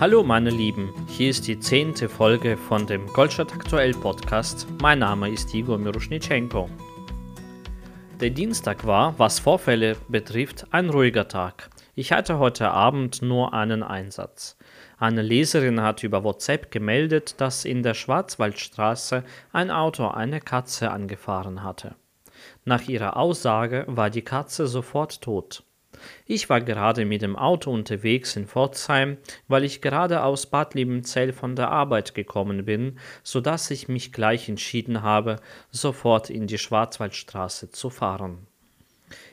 Hallo meine Lieben, hier ist die zehnte Folge von dem Goldstadt Aktuell Podcast. Mein Name ist Igor Miroschnitschenko. Der Dienstag war, was Vorfälle betrifft, ein ruhiger Tag. Ich hatte heute Abend nur einen Einsatz. Eine Leserin hat über WhatsApp gemeldet, dass in der Schwarzwaldstraße ein Auto eine Katze angefahren hatte. Nach ihrer Aussage war die Katze sofort tot. Ich war gerade mit dem Auto unterwegs in Pforzheim, weil ich gerade aus Bad Liebenzell von der Arbeit gekommen bin, so dass ich mich gleich entschieden habe, sofort in die Schwarzwaldstraße zu fahren.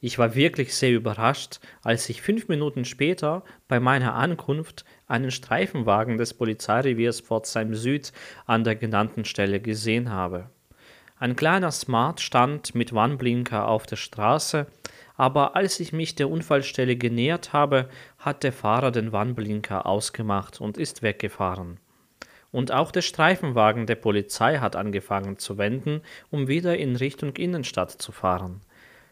Ich war wirklich sehr überrascht, als ich fünf Minuten später bei meiner Ankunft einen Streifenwagen des Polizeireviers Pforzheim Süd an der genannten Stelle gesehen habe. Ein kleiner Smart stand mit Warnblinker auf der Straße, aber als ich mich der Unfallstelle genähert habe, hat der Fahrer den Warnblinker ausgemacht und ist weggefahren. Und auch der Streifenwagen der Polizei hat angefangen zu wenden, um wieder in Richtung Innenstadt zu fahren.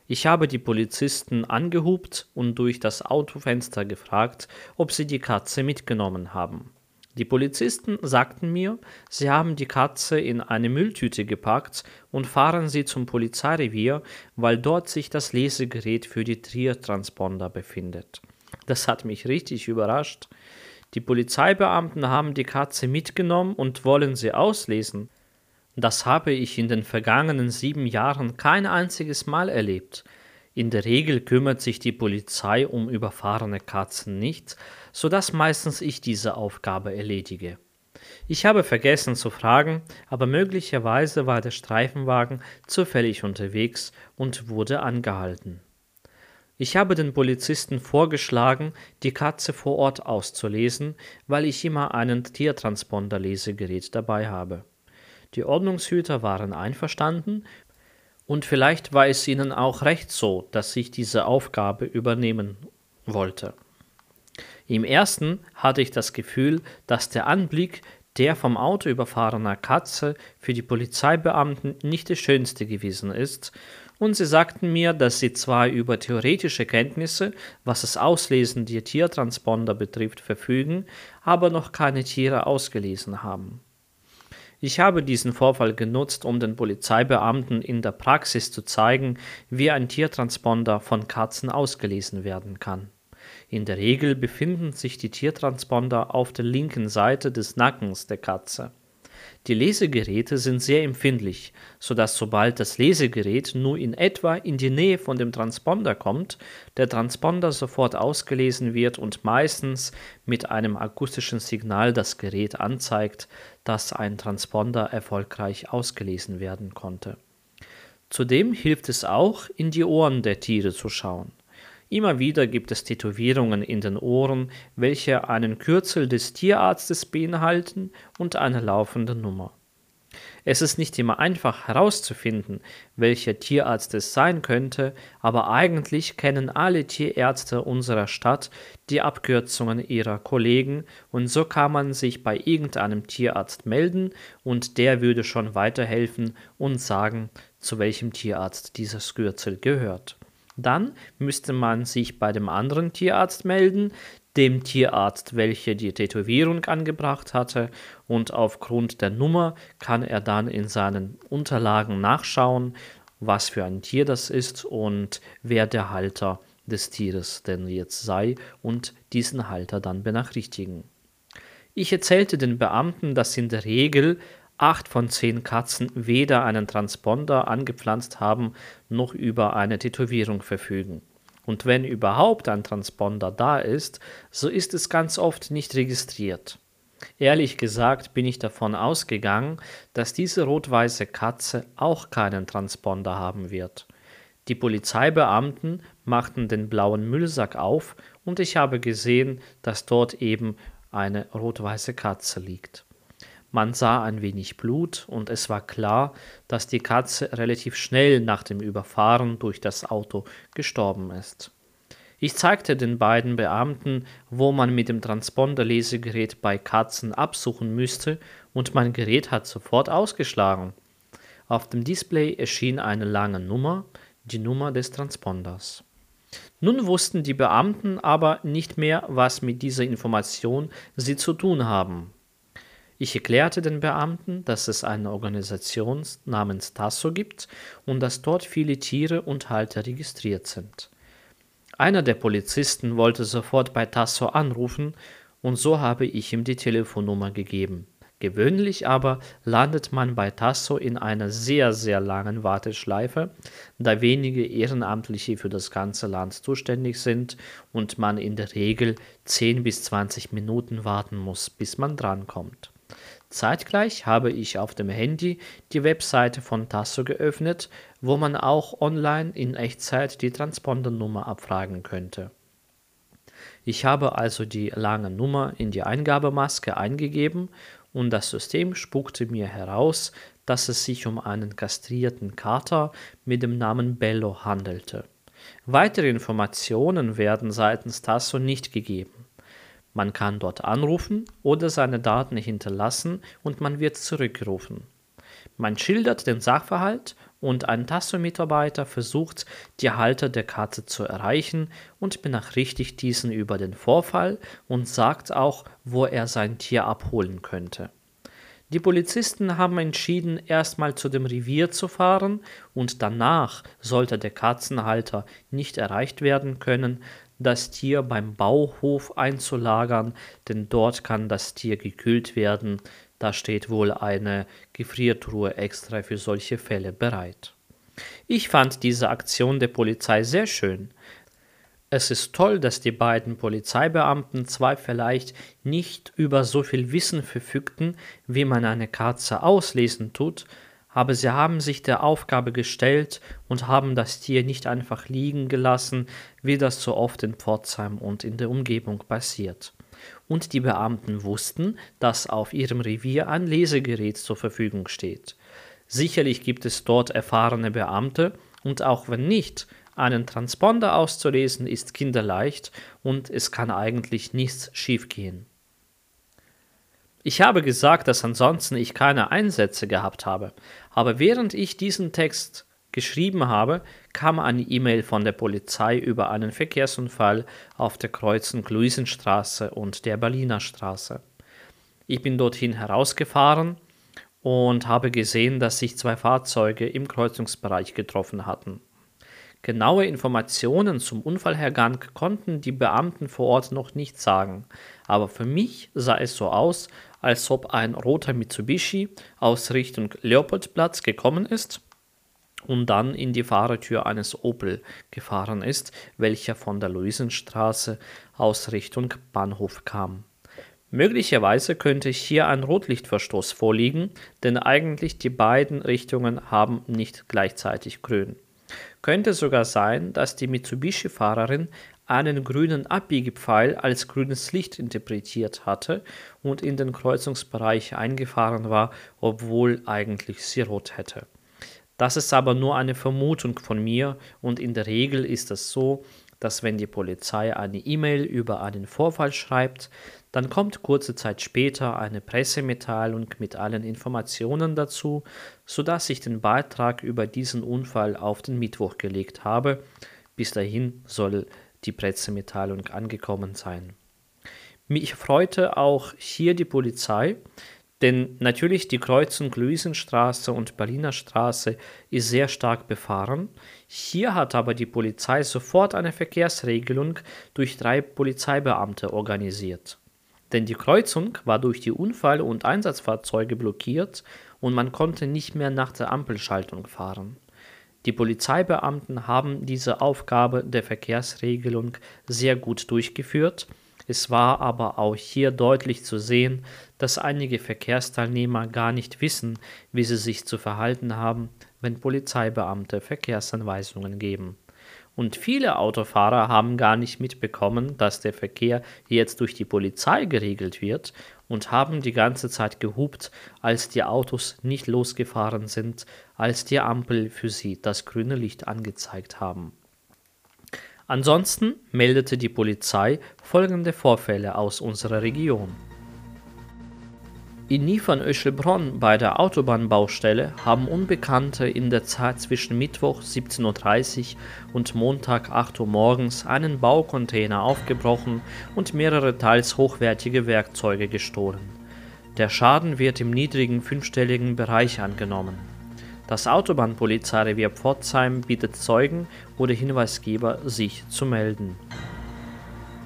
Ich habe die Polizisten angehupt und durch das Autofenster gefragt, ob sie die Katze mitgenommen haben. Die Polizisten sagten mir, sie haben die Katze in eine Mülltüte gepackt und fahren sie zum Polizeirevier, weil dort sich das Lesegerät für die Trier-Transponder befindet. Das hat mich richtig überrascht. Die Polizeibeamten haben die Katze mitgenommen und wollen sie auslesen. Das habe ich in den vergangenen sieben Jahren kein einziges Mal erlebt. In der Regel kümmert sich die Polizei um überfahrene Katzen nicht, so dass meistens ich diese Aufgabe erledige. Ich habe vergessen zu fragen, aber möglicherweise war der Streifenwagen zufällig unterwegs und wurde angehalten. Ich habe den Polizisten vorgeschlagen, die Katze vor Ort auszulesen, weil ich immer einen Tiertransponder-Lesegerät dabei habe. Die Ordnungshüter waren einverstanden und vielleicht war es ihnen auch recht so, dass ich diese Aufgabe übernehmen wollte. Im ersten hatte ich das Gefühl, dass der Anblick der vom Auto überfahrener Katze für die Polizeibeamten nicht der schönste gewesen ist, und sie sagten mir, dass sie zwar über theoretische Kenntnisse, was das Auslesen der Tiertransponder betrifft, verfügen, aber noch keine Tiere ausgelesen haben. Ich habe diesen Vorfall genutzt, um den Polizeibeamten in der Praxis zu zeigen, wie ein Tiertransponder von Katzen ausgelesen werden kann. In der Regel befinden sich die Tiertransponder auf der linken Seite des Nackens der Katze. Die Lesegeräte sind sehr empfindlich, sodass sobald das Lesegerät nur in etwa in die Nähe von dem Transponder kommt, der Transponder sofort ausgelesen wird und meistens mit einem akustischen Signal das Gerät anzeigt, dass ein Transponder erfolgreich ausgelesen werden konnte. Zudem hilft es auch, in die Ohren der Tiere zu schauen. Immer wieder gibt es Tätowierungen in den Ohren, welche einen Kürzel des Tierarztes beinhalten und eine laufende Nummer. Es ist nicht immer einfach herauszufinden, welcher Tierarzt es sein könnte, aber eigentlich kennen alle Tierärzte unserer Stadt die Abkürzungen ihrer Kollegen und so kann man sich bei irgendeinem Tierarzt melden und der würde schon weiterhelfen und sagen, zu welchem Tierarzt dieses Kürzel gehört. Dann müsste man sich bei dem anderen Tierarzt melden, dem Tierarzt, welcher die Tätowierung angebracht hatte, und aufgrund der Nummer kann er dann in seinen Unterlagen nachschauen, was für ein Tier das ist und wer der Halter des Tieres denn jetzt sei und diesen Halter dann benachrichtigen. Ich erzählte den Beamten, dass in der Regel acht von zehn Katzen weder einen Transponder angepflanzt haben noch über eine Tätowierung verfügen. Und wenn überhaupt ein Transponder da ist, so ist es ganz oft nicht registriert. Ehrlich gesagt bin ich davon ausgegangen, dass diese rot-weiße Katze auch keinen Transponder haben wird. Die Polizeibeamten machten den blauen Müllsack auf und ich habe gesehen, dass dort eben eine rot-weiße Katze liegt. Man sah ein wenig Blut und es war klar, dass die Katze relativ schnell nach dem Überfahren durch das Auto gestorben ist. Ich zeigte den beiden Beamten, wo man mit dem Transponder-Lesegerät bei Katzen absuchen müsste, und mein Gerät hat sofort ausgeschlagen. Auf dem Display erschien eine lange Nummer, die Nummer des Transponders. Nun wussten die Beamten aber nicht mehr, was mit dieser Information sie zu tun haben. Ich erklärte den Beamten, dass es eine Organisation namens Tasso gibt und dass dort viele Tiere und Halter registriert sind. Einer der Polizisten wollte sofort bei Tasso anrufen und so habe ich ihm die Telefonnummer gegeben. Gewöhnlich aber landet man bei Tasso in einer sehr, sehr langen Warteschleife, da wenige Ehrenamtliche für das ganze Land zuständig sind und man in der Regel 10 bis 20 Minuten warten muss, bis man drankommt. Zeitgleich habe ich auf dem Handy die Webseite von Tasso geöffnet, wo man auch online in Echtzeit die Transpondernummer abfragen könnte. Ich habe also die lange Nummer in die Eingabemaske eingegeben und das System spuckte mir heraus, dass es sich um einen kastrierten Kater mit dem Namen Bello handelte. Weitere Informationen werden seitens Tasso nicht gegeben. Man kann dort anrufen oder seine Daten hinterlassen und man wird zurückgerufen. Man schildert den Sachverhalt und ein Tasso-Mitarbeiter versucht, die Halter der Katze zu erreichen und benachrichtigt diesen über den Vorfall und sagt auch, wo er sein Tier abholen könnte. Die Polizisten haben entschieden, erstmal zu dem Revier zu fahren und danach sollte der Katzenhalter nicht erreicht werden können, das Tier beim Bauhof einzulagern, denn dort kann das Tier gekühlt werden. Da steht wohl eine Gefriertruhe extra für solche Fälle bereit. Ich fand diese Aktion der Polizei sehr schön. Es ist toll, dass die beiden Polizeibeamten zwar vielleicht nicht über so viel Wissen verfügten, wie man eine Katze auslesen tut, aber sie haben sich der Aufgabe gestellt und haben das Tier nicht einfach liegen gelassen, wie das so oft in Pforzheim und in der Umgebung passiert. Und die Beamten wussten, dass auf ihrem Revier ein Lesegerät zur Verfügung steht. Sicherlich gibt es dort erfahrene Beamte, und auch wenn nicht, einen Transponder auszulesen ist kinderleicht und es kann eigentlich nichts schiefgehen. Ich habe gesagt, dass ansonsten ich keine Einsätze gehabt habe, aber während ich diesen Text geschrieben habe, kam eine E-Mail von der Polizei über einen Verkehrsunfall auf der Kreuzung Luisenstraße und der Berliner Straße. Ich bin dorthin herausgefahren und habe gesehen, dass sich zwei Fahrzeuge im Kreuzungsbereich getroffen hatten. Genaue Informationen zum Unfallhergang konnten die Beamten vor Ort noch nicht sagen, aber für mich sah es so aus, als ob ein roter Mitsubishi aus Richtung Leopoldplatz gekommen ist und dann in die Fahrertür eines Opel gefahren ist, welcher von der Luisenstraße aus Richtung Bahnhof kam. Möglicherweise könnte hier ein Rotlichtverstoß vorliegen, denn eigentlich die beiden Richtungen haben nicht gleichzeitig grün. Könnte sogar sein, dass die Mitsubishi-Fahrerin einen grünen Abbiegepfeil als grünes Licht interpretiert hatte und in den Kreuzungsbereich eingefahren war, obwohl eigentlich sie rot hätte. Das ist aber nur eine Vermutung von mir und in der Regel ist es so, dass wenn die Polizei eine E-Mail über einen Vorfall schreibt, dann kommt kurze Zeit später eine Pressemitteilung mit allen Informationen dazu, sodass ich den Beitrag über diesen Unfall auf den Mittwoch gelegt habe. Bis dahin soll die Pressemitteilung angekommen sein. Mich freute auch hier die Polizei, denn natürlich die Kreuzung Luisenstraße und Berliner Straße ist sehr stark befahren. Hier hat aber die Polizei sofort eine Verkehrsregelung durch drei Polizeibeamte organisiert denn die Kreuzung war durch die Unfall- und Einsatzfahrzeuge blockiert und man konnte nicht mehr nach der Ampelschaltung fahren. Die Polizeibeamten haben diese Aufgabe der Verkehrsregelung sehr gut durchgeführt. Es war aber auch hier deutlich zu sehen, dass einige Verkehrsteilnehmer gar nicht wissen, wie sie sich zu verhalten haben, wenn Polizeibeamte Verkehrsanweisungen geben. Und viele Autofahrer haben gar nicht mitbekommen, dass der Verkehr jetzt durch die Polizei geregelt wird und haben die ganze Zeit gehupt, als die Autos nicht losgefahren sind, als die Ampel für sie das grüne Licht angezeigt haben. Ansonsten meldete die Polizei folgende Vorfälle aus unserer Region. In Niefern-Öschelbronn bei der Autobahnbaustelle haben Unbekannte in der Zeit zwischen Mittwoch 17.30 Uhr und Montag 8 Uhr morgens einen Baucontainer aufgebrochen und mehrere teils hochwertige Werkzeuge gestohlen. Der Schaden wird im niedrigen fünfstelligen Bereich angenommen. Das Autobahnpolizeirevier Pforzheim bittet Zeugen oder Hinweisgeber, sich zu melden.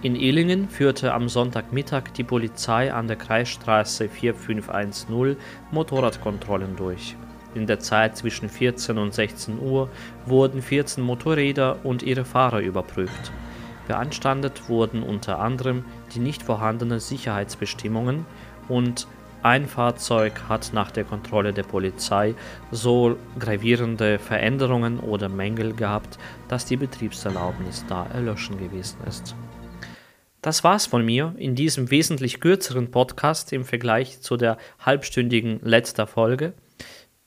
In Illingen führte am Sonntagmittag die Polizei an der Kreisstraße 4510 Motorradkontrollen durch. In der Zeit zwischen 14 und 16 Uhr wurden 14 Motorräder und ihre Fahrer überprüft. Beanstandet wurden unter anderem die nicht vorhandenen Sicherheitsbestimmungen und ein Fahrzeug hat nach der Kontrolle der Polizei so gravierende Veränderungen oder Mängel gehabt, dass die Betriebserlaubnis da erlöschen gewesen ist. Das war's von mir in diesem wesentlich kürzeren Podcast im Vergleich zu der halbstündigen letzter Folge.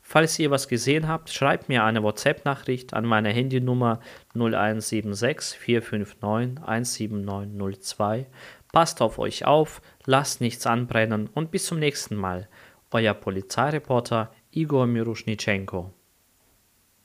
Falls ihr was gesehen habt, schreibt mir eine WhatsApp-Nachricht an meine Handynummer 0176 459 17902. Passt auf euch auf, lasst nichts anbrennen und bis zum nächsten Mal. Euer Polizeireporter Igor Miruschnitschenko.